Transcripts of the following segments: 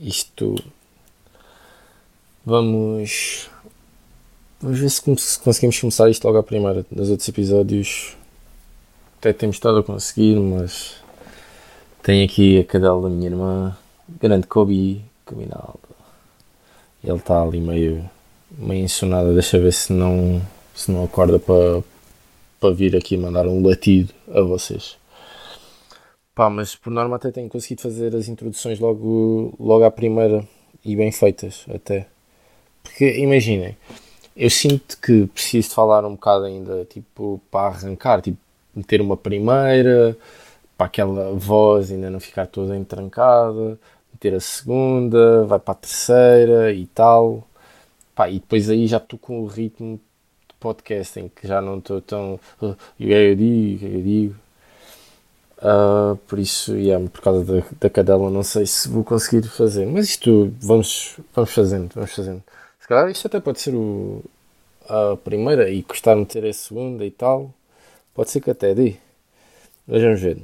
Isto. Vamos. Vamos ver se, conseguimos começar isto logo à primeira. Nos outros episódios até temos estado a conseguir, mas tenho aqui a cadela da minha irmã, grande Kobe, Combinaldo. Ele está ali meio, meio ensonado, deixa ver se não, se não acorda para, para vir aqui mandar um latido a vocês. Pá, mas por norma até tenho conseguido fazer as introduções logo, logo à primeira e bem feitas até. Porque imaginem, eu sinto que preciso falar um bocado ainda, tipo, para arrancar, tipo, meter uma primeira, para aquela voz ainda não ficar toda entrancada, meter a segunda, vai para a terceira e tal. Pá, e depois aí já estou com o ritmo de podcasting, que já não estou tão. Uh, eu digo, eu digo. Uh, por isso, yeah, por causa da, da cadela, não sei se vou conseguir fazer. Mas isto vamos, vamos fazendo, vamos fazendo. Se calhar isto até pode ser o, a primeira e custar meter a segunda e tal. Pode ser que até dê. Mas vamos ver.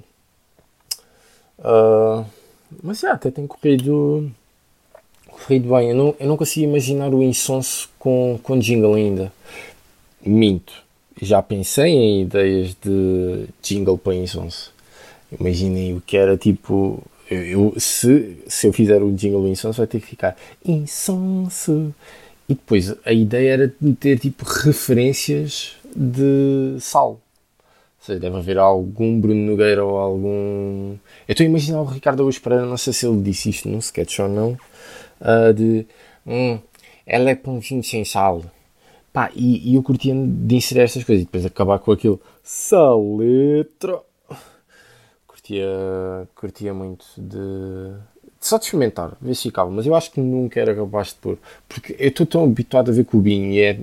Uh, mas yeah, até tem corrido, corrido bem. Eu não, eu não consigo imaginar o insonso com, com jingle ainda. Minto. Já pensei em ideias de jingle para insonso Imaginem o que era tipo. Eu, se, se eu fizer o jingle insonso, vai ter que ficar insonso. E depois a ideia era meter tipo referências de sal. Ou seja, deve haver algum Bruno Nogueira ou algum. Eu estou a imaginar o Ricardo Augusto Pereira, não sei se ele disse isto num sketch ou não, uh, de. Hum, ela é pãozinho sem sal. Pá, e, e eu curtia de inserir estas coisas e depois acabar com aquilo. Saletra curtia, curtia muito de, só de experimentar, ver se ficava, mas eu acho que nunca era capaz de pôr, porque eu estou tão habituado a ver cubinho e é,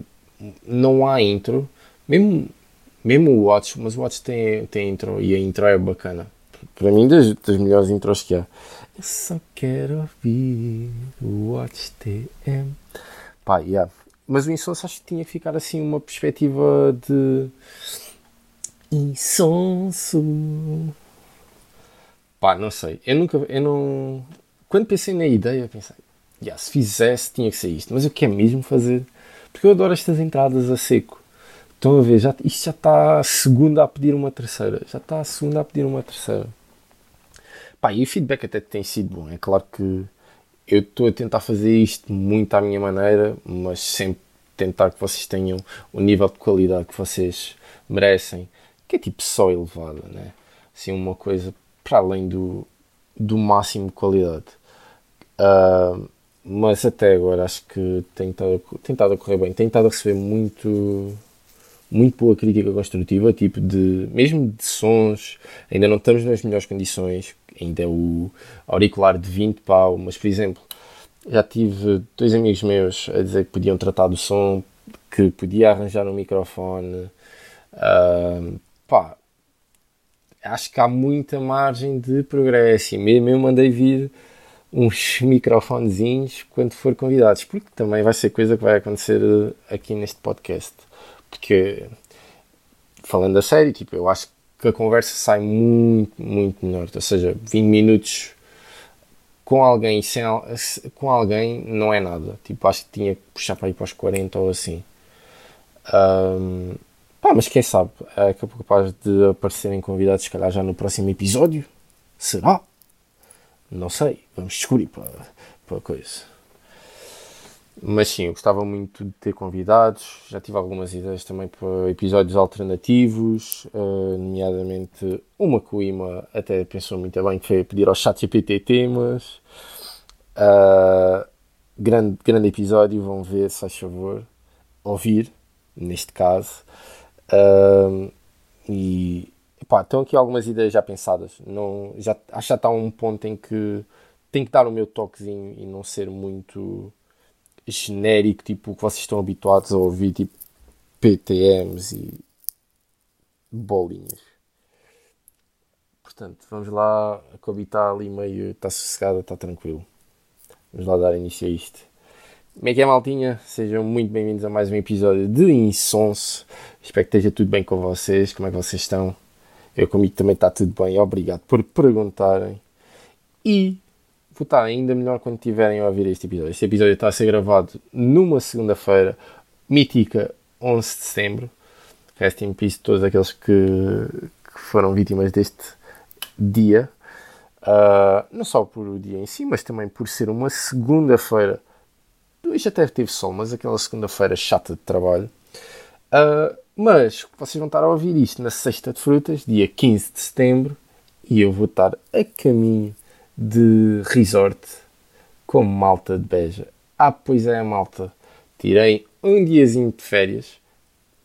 não há intro, mesmo, mesmo o Watch, mas o Watch tem, tem intro e a intro é bacana. Para mim, das, das melhores intros que há. Eu só quero ouvir o Watch TM. Pá, yeah. Mas o Insonso acho que tinha que ficar assim uma perspectiva de Insonso Pá, não sei. Eu nunca. Eu não. Quando pensei na ideia, pensei, yeah, se fizesse, tinha que ser isto. Mas eu quero mesmo fazer. Porque eu adoro estas entradas a seco. Estão a ver? Já, isto já está a segunda a pedir uma terceira. Já está a segunda a pedir uma terceira. Pá, e o feedback até tem sido bom. É claro que eu estou a tentar fazer isto muito à minha maneira, mas sempre tentar que vocês tenham o nível de qualidade que vocês merecem, que é tipo só elevada, né? Assim, uma coisa para além do, do máximo de qualidade. Uh, mas até agora acho que tem estado, tem estado a correr bem. Tem estado a receber muito, muito boa crítica construtiva, tipo de mesmo de sons. Ainda não estamos nas melhores condições, ainda é o auricular de 20 pau, mas por exemplo, já tive dois amigos meus a dizer que podiam tratar do som, que podia arranjar um microfone. Uh, pá, acho que há muita margem de progresso. E mesmo eu mandei vir uns microfonezinhos quando for convidados, porque também vai ser coisa que vai acontecer eh, aqui neste podcast. Porque, falando a sério, tipo, eu acho que a conversa sai muito, muito melhor. Ou seja, 20 minutos com alguém, sem, com alguém não é nada. Tipo, acho que tinha que puxar para ir para os 40 ou assim. Um, Pá, mas quem sabe, é capaz de aparecerem convidados, se calhar já no próximo episódio. Será? Não sei, vamos descobrir para, para a coisa. Mas sim, eu gostava muito de ter convidados, já tive algumas ideias também para episódios alternativos, uh, nomeadamente uma que o Ima até pensou muito bem, que foi pedir ao chat GPT temas. Uh, grande, grande episódio, vão ver, se faz favor, ouvir, neste caso. E pá, estão aqui algumas ideias já pensadas. Não, já, acho que já está um ponto em que tem que dar o meu toquezinho e não ser muito genérico, tipo o que vocês estão habituados a ouvir, tipo PTMs e bolinhas. Portanto, vamos lá, a Kobe está ali meio, está sossegada, está tranquilo. Vamos lá dar início a isto. Como é que é, maltinha? Sejam muito bem-vindos a mais um episódio de Insonso. Espero que esteja tudo bem com vocês. Como é que vocês estão? Eu comigo também está tudo bem. Obrigado por perguntarem. E vou estar ainda melhor quando tiverem a ouvir este episódio. Este episódio está a ser gravado numa segunda-feira, mítica 11 de setembro. Rest in peace todos aqueles que, que foram vítimas deste dia. Uh, não só por o dia em si, mas também por ser uma segunda-feira. Hoje até teve sol, mas aquela segunda-feira chata de trabalho. Uh, mas vocês vão estar a ouvir isto na sexta de frutas, dia 15 de setembro, e eu vou estar a caminho de resort com malta de Beja. Ah, pois é, malta. Tirei um diazinho de férias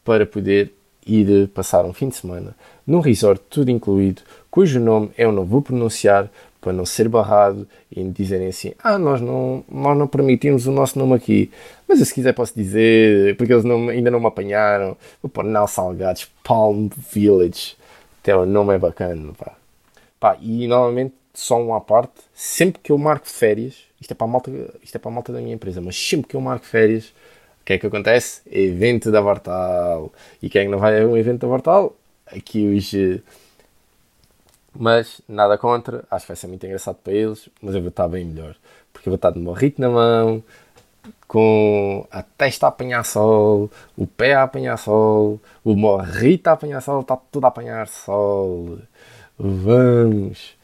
para poder ir passar um fim de semana num resort tudo incluído, cujo nome eu não vou pronunciar para não ser barrado e me dizerem assim: Ah, nós não, nós não permitimos o nosso nome aqui, mas eu, se quiser posso dizer, porque eles não, ainda não me apanharam. Vou pôr Nau Salgados, Palm Village, até o nome é bacana. Pá. Pá, e novamente, só uma parte: sempre que eu marco férias, isto é, para a malta, isto é para a malta da minha empresa, mas sempre que eu marco férias, o que é que acontece? Evento da Vartal. E quem é não vai a um evento da Vartal? Aqui os mas nada contra, acho que vai ser muito engraçado para eles, mas eu vou estar bem melhor. Porque eu vou estar de morrito na mão, com a testa a apanhar sol, o pé a apanhar sol, o morrito a apanhar sol, está tudo a apanhar sol. Vamos!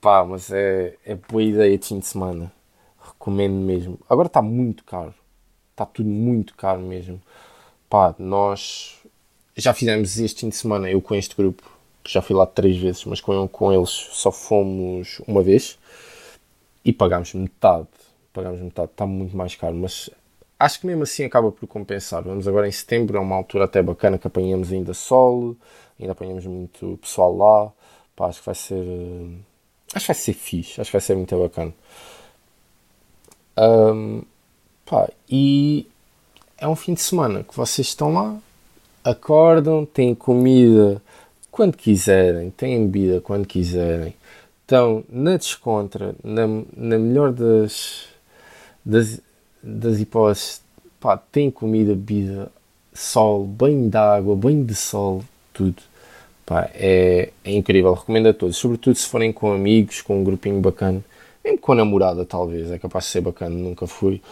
Pá, mas é, é boa ideia de fim de semana. Recomendo mesmo. Agora está muito caro. Está tudo muito caro mesmo. Pá, nós já fizemos este fim de semana, eu com este grupo, que já fui lá três vezes, mas com, com eles só fomos uma vez e pagámos metade. Pagámos metade, está muito mais caro, mas acho que mesmo assim acaba por compensar. Vamos agora em setembro, é uma altura até bacana que apanhamos ainda sol, ainda apanhamos muito pessoal lá. Pá, acho que vai ser. Acho que vai ser fixe, acho que vai ser muito bacana. Um, pá, e é um fim de semana que vocês estão lá, acordam, têm comida quando quiserem, têm bebida quando quiserem, estão na descontra, na, na melhor das, das, das hipóteses, pá, têm comida, bebida, sol, banho de água, banho de sol, tudo. Pá, é, é incrível, recomendo a todos, sobretudo se forem com amigos, com um grupinho bacana, mesmo com a namorada talvez, é capaz de ser bacana, nunca fui.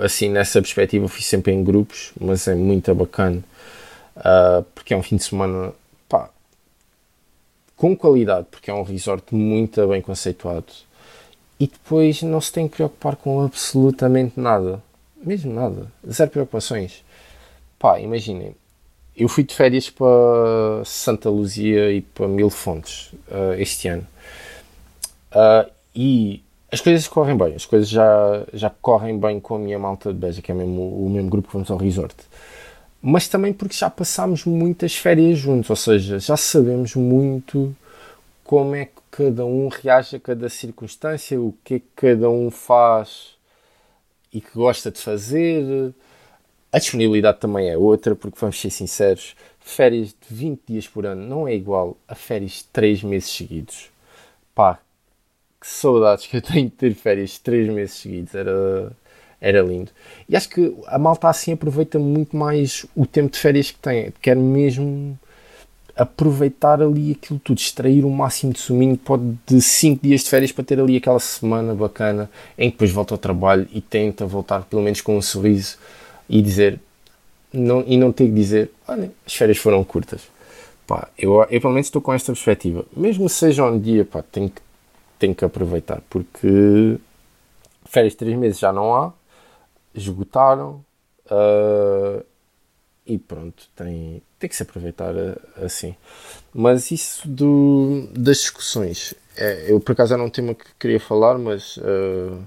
Assim, nessa perspectiva, fui sempre em grupos, mas é muito bacana, uh, porque é um fim de semana com qualidade, porque é um resort muito bem conceituado. E depois não se tem que preocupar com absolutamente nada. Mesmo nada. Zero preocupações. Pá, imaginem. Eu fui de férias para Santa Luzia e para Mil Fontes uh, este ano. Uh, e as coisas correm bem. As coisas já, já correm bem com a minha malta de Beja, que é mesmo, o mesmo grupo que vamos ao resort mas também porque já passámos muitas férias juntos, ou seja, já sabemos muito como é que cada um reage a cada circunstância, o que é que cada um faz e que gosta de fazer. A disponibilidade também é outra, porque vamos ser sinceros, férias de 20 dias por ano não é igual a férias de 3 meses seguidos. Pá, que saudades que eu tenho de ter férias de 3 meses seguidos. Era era lindo. E acho que a malta assim aproveita muito mais o tempo de férias que tem. Quer mesmo aproveitar ali aquilo tudo, extrair o máximo de suminho. Pode de 5 dias de férias para ter ali aquela semana bacana em que depois volta ao trabalho e tenta voltar pelo menos com um sorriso e dizer não, e não ter que dizer olha, as férias foram curtas. Pá, eu, eu pelo menos estou com esta perspectiva. Mesmo seja um dia, pá, tenho que, tenho que aproveitar porque férias de 3 meses já não há esgotaram uh, e pronto, tem, tem que se aproveitar ah, assim. Mas isso do, das discussões, é, eu por acaso era um tema que queria falar, mas uh,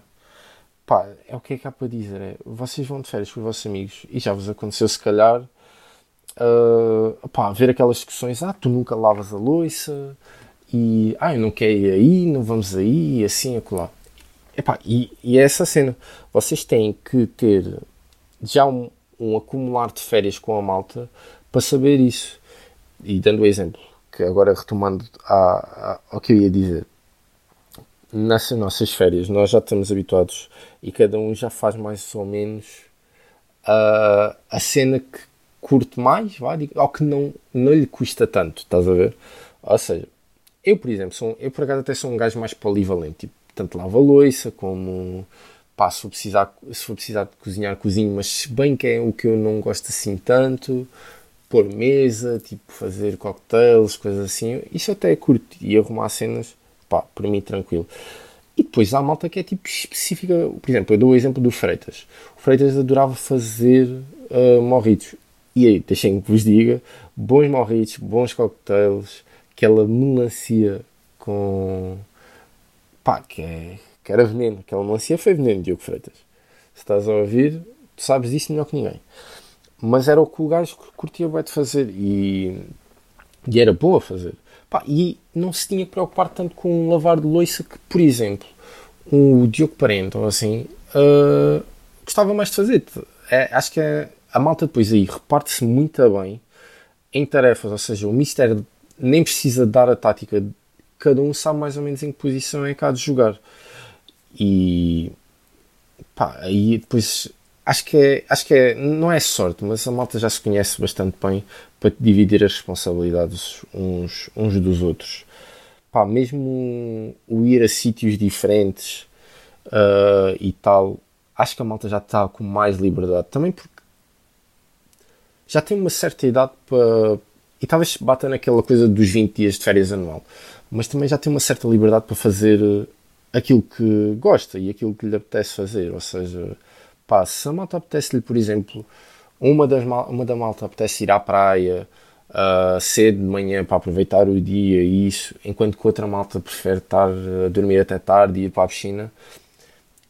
pá, é o que é que há para dizer. É, vocês vão de férias com os vossos amigos e já vos aconteceu se calhar uh, pá, ver aquelas discussões, ah, tu nunca lavas a louça e ah, eu não quero ir aí, não vamos aí, e assim, acolá. Epá, e, e é essa cena. Vocês têm que ter já um, um acumular de férias com a malta para saber isso. E dando o exemplo, que agora retomando a, a, ao que eu ia dizer, nessas nossas férias nós já estamos habituados e cada um já faz mais ou menos a, a cena que curte mais, vai, ou que não, não lhe custa tanto, estás a ver? Ou seja, eu, por exemplo, sou, eu por acaso até sou um gajo mais polivalente. Tipo, tanto lavo a louça como pá, se for precisar, se for precisar de cozinhar, cozinho, mas se bem que é o que eu não gosto assim tanto, pôr mesa, tipo fazer cocktails, coisas assim, isso até é curto e arrumar cenas, pá, para mim tranquilo. E depois há a malta que é tipo específica, por exemplo, eu dou o exemplo do Freitas. O Freitas adorava fazer uh, morritos. E aí, deixem que vos diga, bons morritos, bons cocktails, aquela melancia com. Pá, que, é, que era veneno. Aquela melancia foi veneno, Diogo Freitas. Se estás a ouvir, tu sabes disso melhor que ninguém. Mas era o que o gajo curtia bem de fazer e, e era bom a fazer. Pá, e não se tinha que preocupar tanto com um lavar de louça que, por exemplo, o Diogo Parente ou assim uh, gostava mais de fazer. É, acho que é, a malta depois aí reparte-se muito bem em tarefas, ou seja, o Mister nem precisa dar a tática, cada um sabe mais ou menos em que posição é que há de jogar. E pá, aí depois acho que é, acho que é, não é sorte, mas a malta já se conhece bastante bem para dividir as responsabilidades uns, uns dos outros. Pá, mesmo o ir a sítios diferentes uh, e tal, acho que a malta já está com mais liberdade. Também porque já tem uma certa idade para. E talvez bata naquela coisa dos 20 dias de férias anual. Mas também já tem uma certa liberdade para fazer aquilo que gosta e aquilo que lhe apetece fazer. Ou seja, pá, se a malta apetece-lhe, por exemplo, uma, das mal, uma da malta apetece ir à praia uh, cedo de manhã para aproveitar o dia e isso, enquanto que outra malta prefere estar a dormir até tarde e ir para a piscina.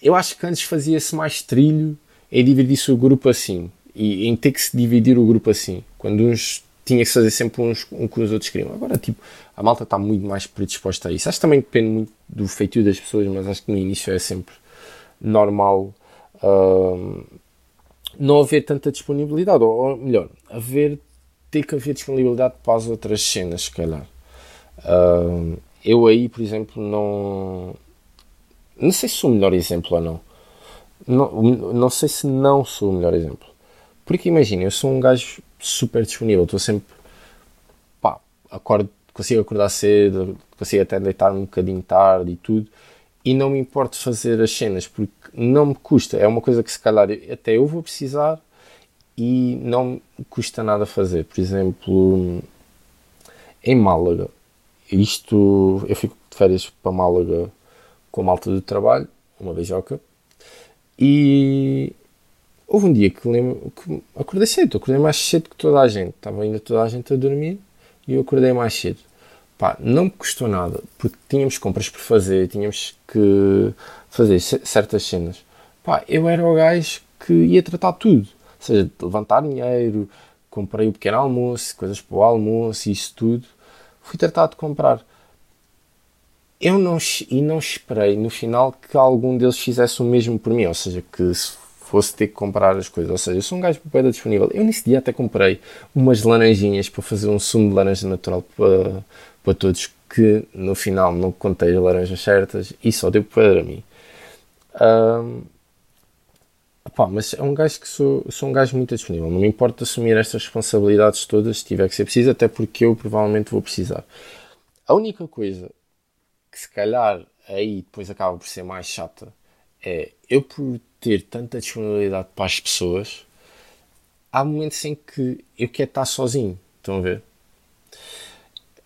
Eu acho que antes fazia-se mais trilho em dividir-se o grupo assim e em ter que se dividir o grupo assim. Quando uns tinha que fazer sempre uns um que os outros queriam. Agora, tipo, a malta está muito mais predisposta a isso. Acho que também depende muito do feitio das pessoas, mas acho que no início é sempre normal uh, não haver tanta disponibilidade, ou, ou, melhor, haver, ter que haver disponibilidade para as outras cenas, se calhar. Uh, eu aí, por exemplo, não. Não sei se sou o melhor exemplo ou não. Não, não sei se não sou o melhor exemplo. Porque imagina, eu sou um gajo super disponível, estou sempre. pá, acordo, consigo acordar cedo, consigo até deitar um bocadinho tarde e tudo, e não me importo fazer as cenas, porque não me custa. É uma coisa que se calhar até eu vou precisar e não me custa nada fazer. Por exemplo, em Málaga, isto eu fico de férias para Málaga com a malta do trabalho, uma beijoca, e houve um dia que lembro que acordei cedo, acordei mais cedo que toda a gente, estava ainda toda a gente a dormir e eu acordei mais cedo. Pá, não me custou nada, porque tínhamos compras por fazer, tínhamos que fazer certas cenas. Pá, eu era o gajo que ia tratar tudo, ou seja, levantar dinheiro, comprei o pequeno almoço, coisas para o almoço, isso tudo. Fui tratado de comprar. Eu não, e não esperei no final que algum deles fizesse o mesmo por mim, ou seja, que se fosse ter que comprar as coisas. Ou seja, eu sou um gajo bem disponível. Eu nesse dia até comprei umas laranjinhas para fazer um sumo de laranja natural para, para todos, que no final não contei as laranjas certas e só deu para mim. Um, Pá, mas é um gajo que sou, sou um gajo muito disponível. Não me importa assumir estas responsabilidades todas se tiver que ser preciso, até porque eu provavelmente vou precisar. A única coisa que se calhar aí depois acaba por ser mais chata é eu por ter tanta disponibilidade para as pessoas, há momentos em que eu quero estar sozinho. Estão a ver?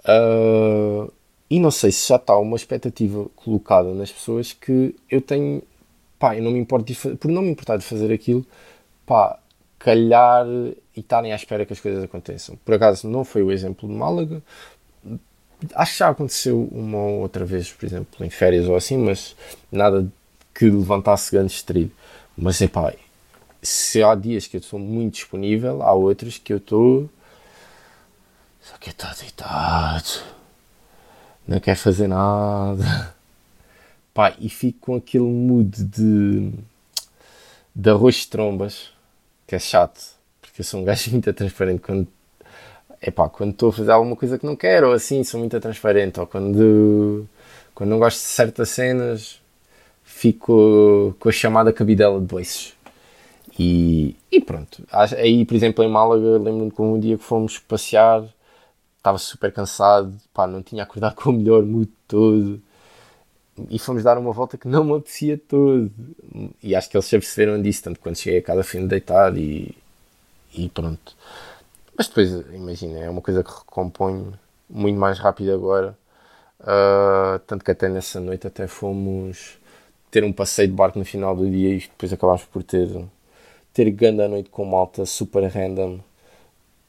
Uh, e não sei se já está uma expectativa colocada nas pessoas que eu tenho, pá, eu não me importo de, por não me importar de fazer aquilo, pá, calhar e estarem à espera que as coisas aconteçam. Por acaso não foi o exemplo de Málaga, acho que já aconteceu uma ou outra vez, por exemplo, em férias ou assim, mas nada que levantasse grande estrilho. Mas é pá, se há dias que eu estou muito disponível, há outros que eu estou. Só que está deitado, não quer fazer nada. Pá, e fico com aquele mood de, de arroz de trombas, que é chato, porque eu sou um gajo muito transparente quando epá, quando estou a fazer alguma coisa que não quero, ou assim, sou muito transparente, ou quando, quando não gosto de certas cenas, fico com a chamada cabidela de boiços. E, e pronto. Aí, por exemplo, em Málaga, lembro-me que um dia que fomos passear, estava super cansado, pá, não tinha acordado com o melhor mood todo. e fomos dar uma volta que não me apetecia todo. E acho que eles se aperceberam disso, tanto quando cheguei a casa fim de deitar e, e pronto. Mas depois, imagina, é uma coisa que recomponho muito mais rápido agora. Uh, tanto que até nessa noite até fomos ter um passeio de barco no final do dia e depois acabámos por ter ter grande a noite com malta super random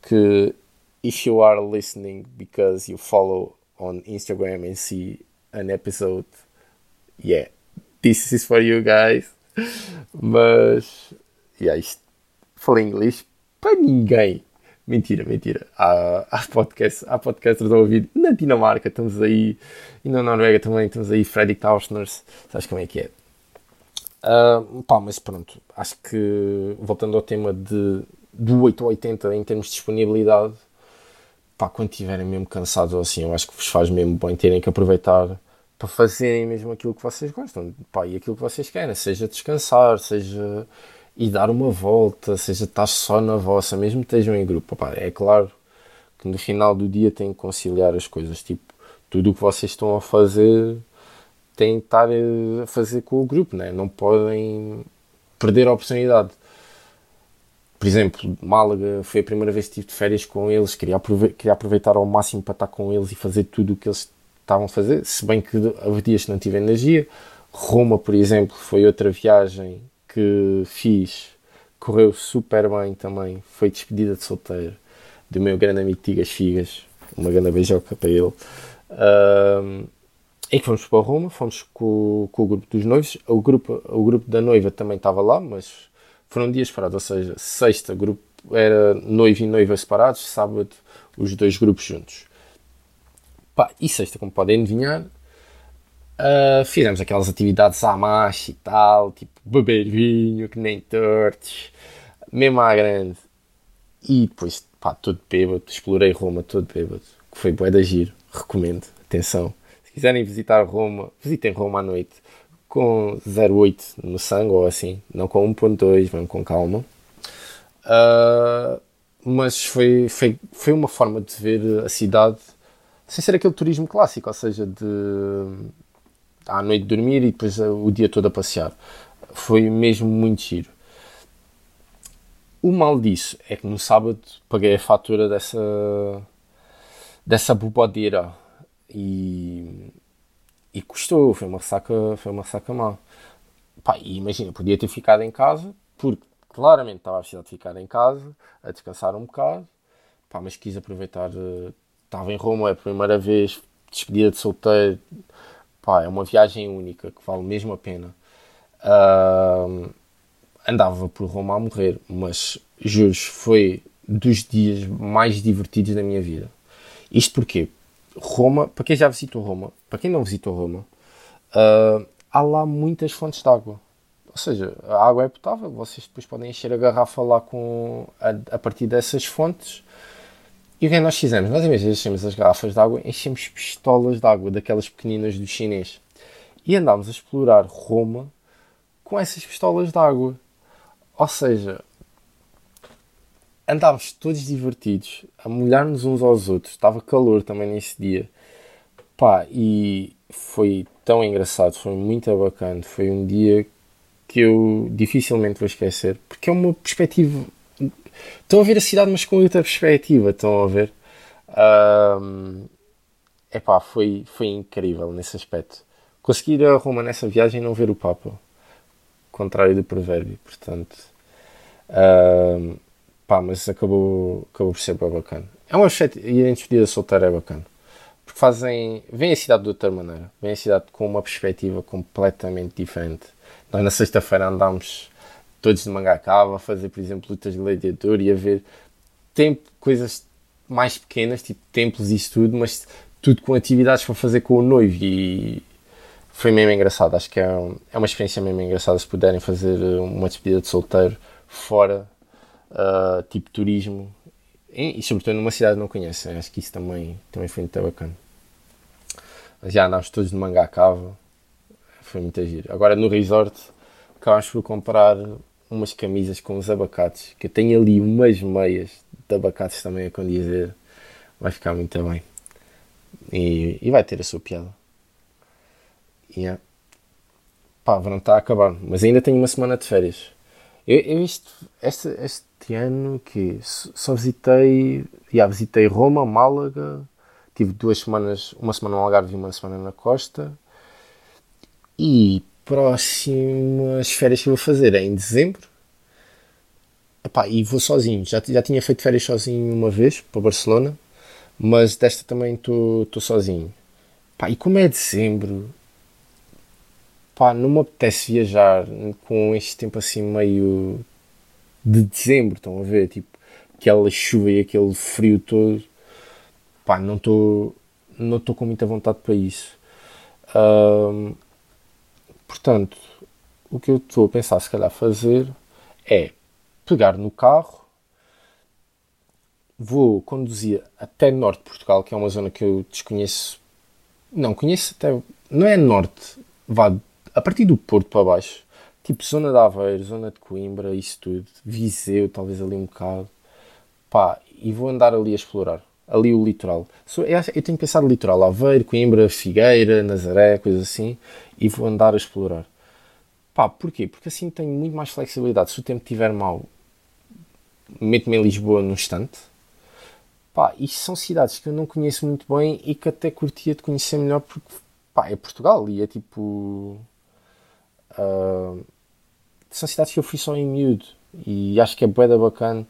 que if you are listening because you follow on Instagram and see an episode yeah this is for you guys. Mas yeah, isto, falei inglês para ninguém Mentira, mentira. Há, há, podcast, há podcasters a ouvir na Dinamarca, estamos aí, e na Noruega também, estamos aí, Freddy Tausners, sabes como é que é? Uh, pá, mas pronto, acho que voltando ao tema de, do 8 ou 80 em termos de disponibilidade, pá, quando estiverem mesmo cansados ou assim, eu acho que vos faz mesmo bem terem que aproveitar para fazerem mesmo aquilo que vocês gostam, pá, e aquilo que vocês querem, seja descansar, seja e dar uma volta, seja estar só na vossa, mesmo que estejam em grupo. Opa, é claro que no final do dia têm que conciliar as coisas. Tipo, tudo o que vocês estão a fazer têm que estar a fazer com o grupo, né? não podem perder a oportunidade. Por exemplo, Málaga foi a primeira vez que estive de férias com eles, queria, queria aproveitar ao máximo para estar com eles e fazer tudo o que eles estavam a fazer, se bem que houve dias que não tive energia. Roma, por exemplo, foi outra viagem que fiz correu super bem também. Foi despedida de solteiro do meu grande amigo Tigas Figas, uma grande beijoca para ele. Um, e que fomos para Roma, fomos com, com, o grupo dos noivos. O grupo, o grupo da noiva também estava lá, mas foram dias separados, ou seja, sexta grupo era noivo e noiva separados, sábado os dois grupos juntos. Pá, e sexta, como podem adivinhar, Uh, fizemos aquelas atividades à marcha e tal, tipo beber vinho, que nem tortos, mesmo à grande. E depois, pá, todo bêbado, explorei Roma todo bêbado, que foi bué da giro, recomendo, atenção. Se quiserem visitar Roma, visitem Roma à noite com 0,8 no sangue ou assim, não com 1,2, vão com calma. Uh, mas foi, foi, foi uma forma de ver a cidade sem ser aquele turismo clássico, ou seja, de à noite dormir e depois eh, o dia todo a passear. Foi mesmo muito giro. O mal disso é que no sábado paguei a fatura dessa dessa bobadeira e, e custou, foi uma ressaca, foi uma ressaca má. Pá, e imagina, podia ter ficado em casa, porque claramente estava a precisar de ficar em casa, a descansar um bocado, pá, mas quis aproveitar, eh, estava em Roma, é a primeira vez, despedida de solteiro, pá, é uma viagem única que vale mesmo a pena. Uh, andava por Roma a morrer, mas juro foi dos dias mais divertidos da minha vida. Isto porque Roma, para quem já visitou Roma, para quem não visitou Roma, uh, há lá muitas fontes de água. Ou seja, a água é potável, vocês depois podem encher a garrafa lá com, a, a partir dessas fontes e o que é que nós fizemos? Nós, em vez de enchermos as garrafas de água, enchemos pistolas de água, daquelas pequeninas do chinês. E andámos a explorar Roma com essas pistolas de água. Ou seja, andávamos todos divertidos, a molhar-nos uns aos outros. Estava calor também nesse dia. Pá, e foi tão engraçado, foi muito bacana. Foi um dia que eu dificilmente vou esquecer, porque é uma perspectiva Estão a ver a cidade, mas com outra perspectiva. Estão a ver? Um, epá, foi, foi incrível nesse aspecto. Conseguir a Roma nessa viagem e não ver o Papa. Contrário do provérbio, portanto. Um, pá, mas acabou, acabou por ser bem bacana. É uma festa, e a despedida solteira é bacana. Porque fazem. Vêm a cidade de outra maneira. Vêm a cidade com uma perspectiva completamente diferente. Nós na sexta-feira andámos todos de manga cava, a fazer, por exemplo, lutas de gladiador e a ver tempo, coisas mais pequenas, tipo templos e isso tudo, mas tudo com atividades para fazer com o noivo e foi mesmo engraçado. Acho que é, um, é uma experiência mesmo engraçada se puderem fazer uma despedida de solteiro fora, uh, tipo turismo e, e, sobretudo numa cidade que não conhecem. Acho que isso também, também foi muito bacana. Já andámos todos de cava, foi muito giro. Agora no resort acabámos por comprar umas camisas com os abacates, que eu tenho ali umas meias de abacates também a condizer, vai ficar muito bem. E, e vai ter a sua piada. Yeah. Pá, verão está a acabar, mas ainda tenho uma semana de férias. Eu, eu este, este, este ano que só visitei, já visitei Roma, Málaga, tive duas semanas, uma semana no Algarve e uma semana na Costa. E próximas férias que vou fazer é em dezembro. Epá, e vou sozinho. Já, já tinha feito férias sozinho uma vez para Barcelona, mas desta também estou sozinho. Epá, e como é dezembro, pá, não me apetece viajar com este tempo assim meio de dezembro, estão a ver? Tipo, aquela chuva e aquele frio todo. Pá, não estou não com muita vontade para isso. Um, portanto, o que eu estou a pensar se calhar fazer é pegar no carro, vou conduzir até norte de Portugal, que é uma zona que eu desconheço. Não, conheço até. Não é norte, vá a partir do Porto para baixo, tipo zona de Aveiro, zona de Coimbra, isso tudo, Viseu, talvez ali um bocado, pá, e vou andar ali a explorar, ali o litoral. Eu tenho pensado litoral, Aveiro, Coimbra, Figueira, Nazaré, coisas assim, e vou andar a explorar. Pá, porquê? Porque assim tenho muito mais flexibilidade. Se o tempo estiver mau, meto-me em Lisboa num instante. Pá, isto são cidades que eu não conheço muito bem e que até curtia de conhecer melhor porque, pá, é Portugal e é tipo Uh, são cidades que eu fui só em miúdo e acho que é bué da bacana.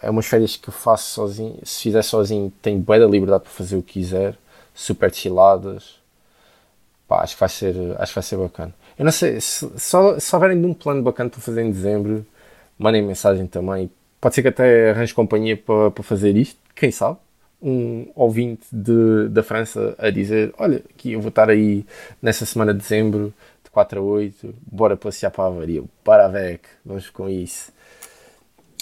É umas férias que eu faço sozinho. Se fizer sozinho, tenho bué da liberdade para fazer o que quiser, super chiladas. Pá, acho que vai ser, acho que vai ser bacana. Eu não sei, se, só, se houverem de um plano bacana para fazer em dezembro, mandem mensagem também. Pode ser que até arranje companhia para, para fazer isto, quem sabe? Um ouvinte de, da França a dizer: Olha, aqui eu vou estar aí nessa semana de dezembro, 4 a 8, bora passear para a avaria. Para VEC, vamos com isso.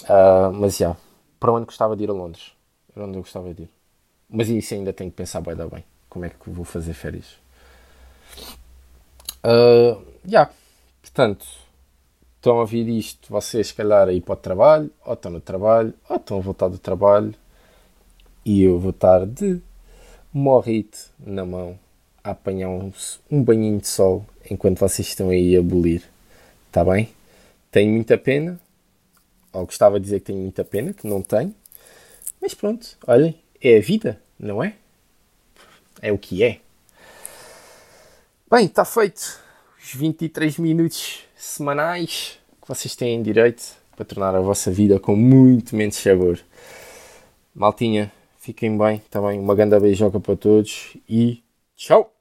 Uh, mas já, para onde gostava de ir a Londres? Para onde eu gostava de ir. Mas isso ainda tenho que pensar bem, bem. Como é que vou fazer férias? Uh, já, yeah. portanto, estão a ouvir isto, vocês, se calhar, aí para o trabalho, ou estão no trabalho, ou estão a voltar do trabalho, e eu vou estar de morrito na mão a apanhar um, um banhinho de sol enquanto vocês estão aí a abolir. Está bem? Tenho muita pena, ou gostava de dizer que tenho muita pena, que não tenho, mas pronto, olhem, é a vida, não é? É o que é. Bem, está feito. Os 23 minutos semanais que vocês têm direito para tornar a vossa vida com muito menos sabor. Maltinha, fiquem bem, tá bem? Uma grande beijoca para todos e Ciao.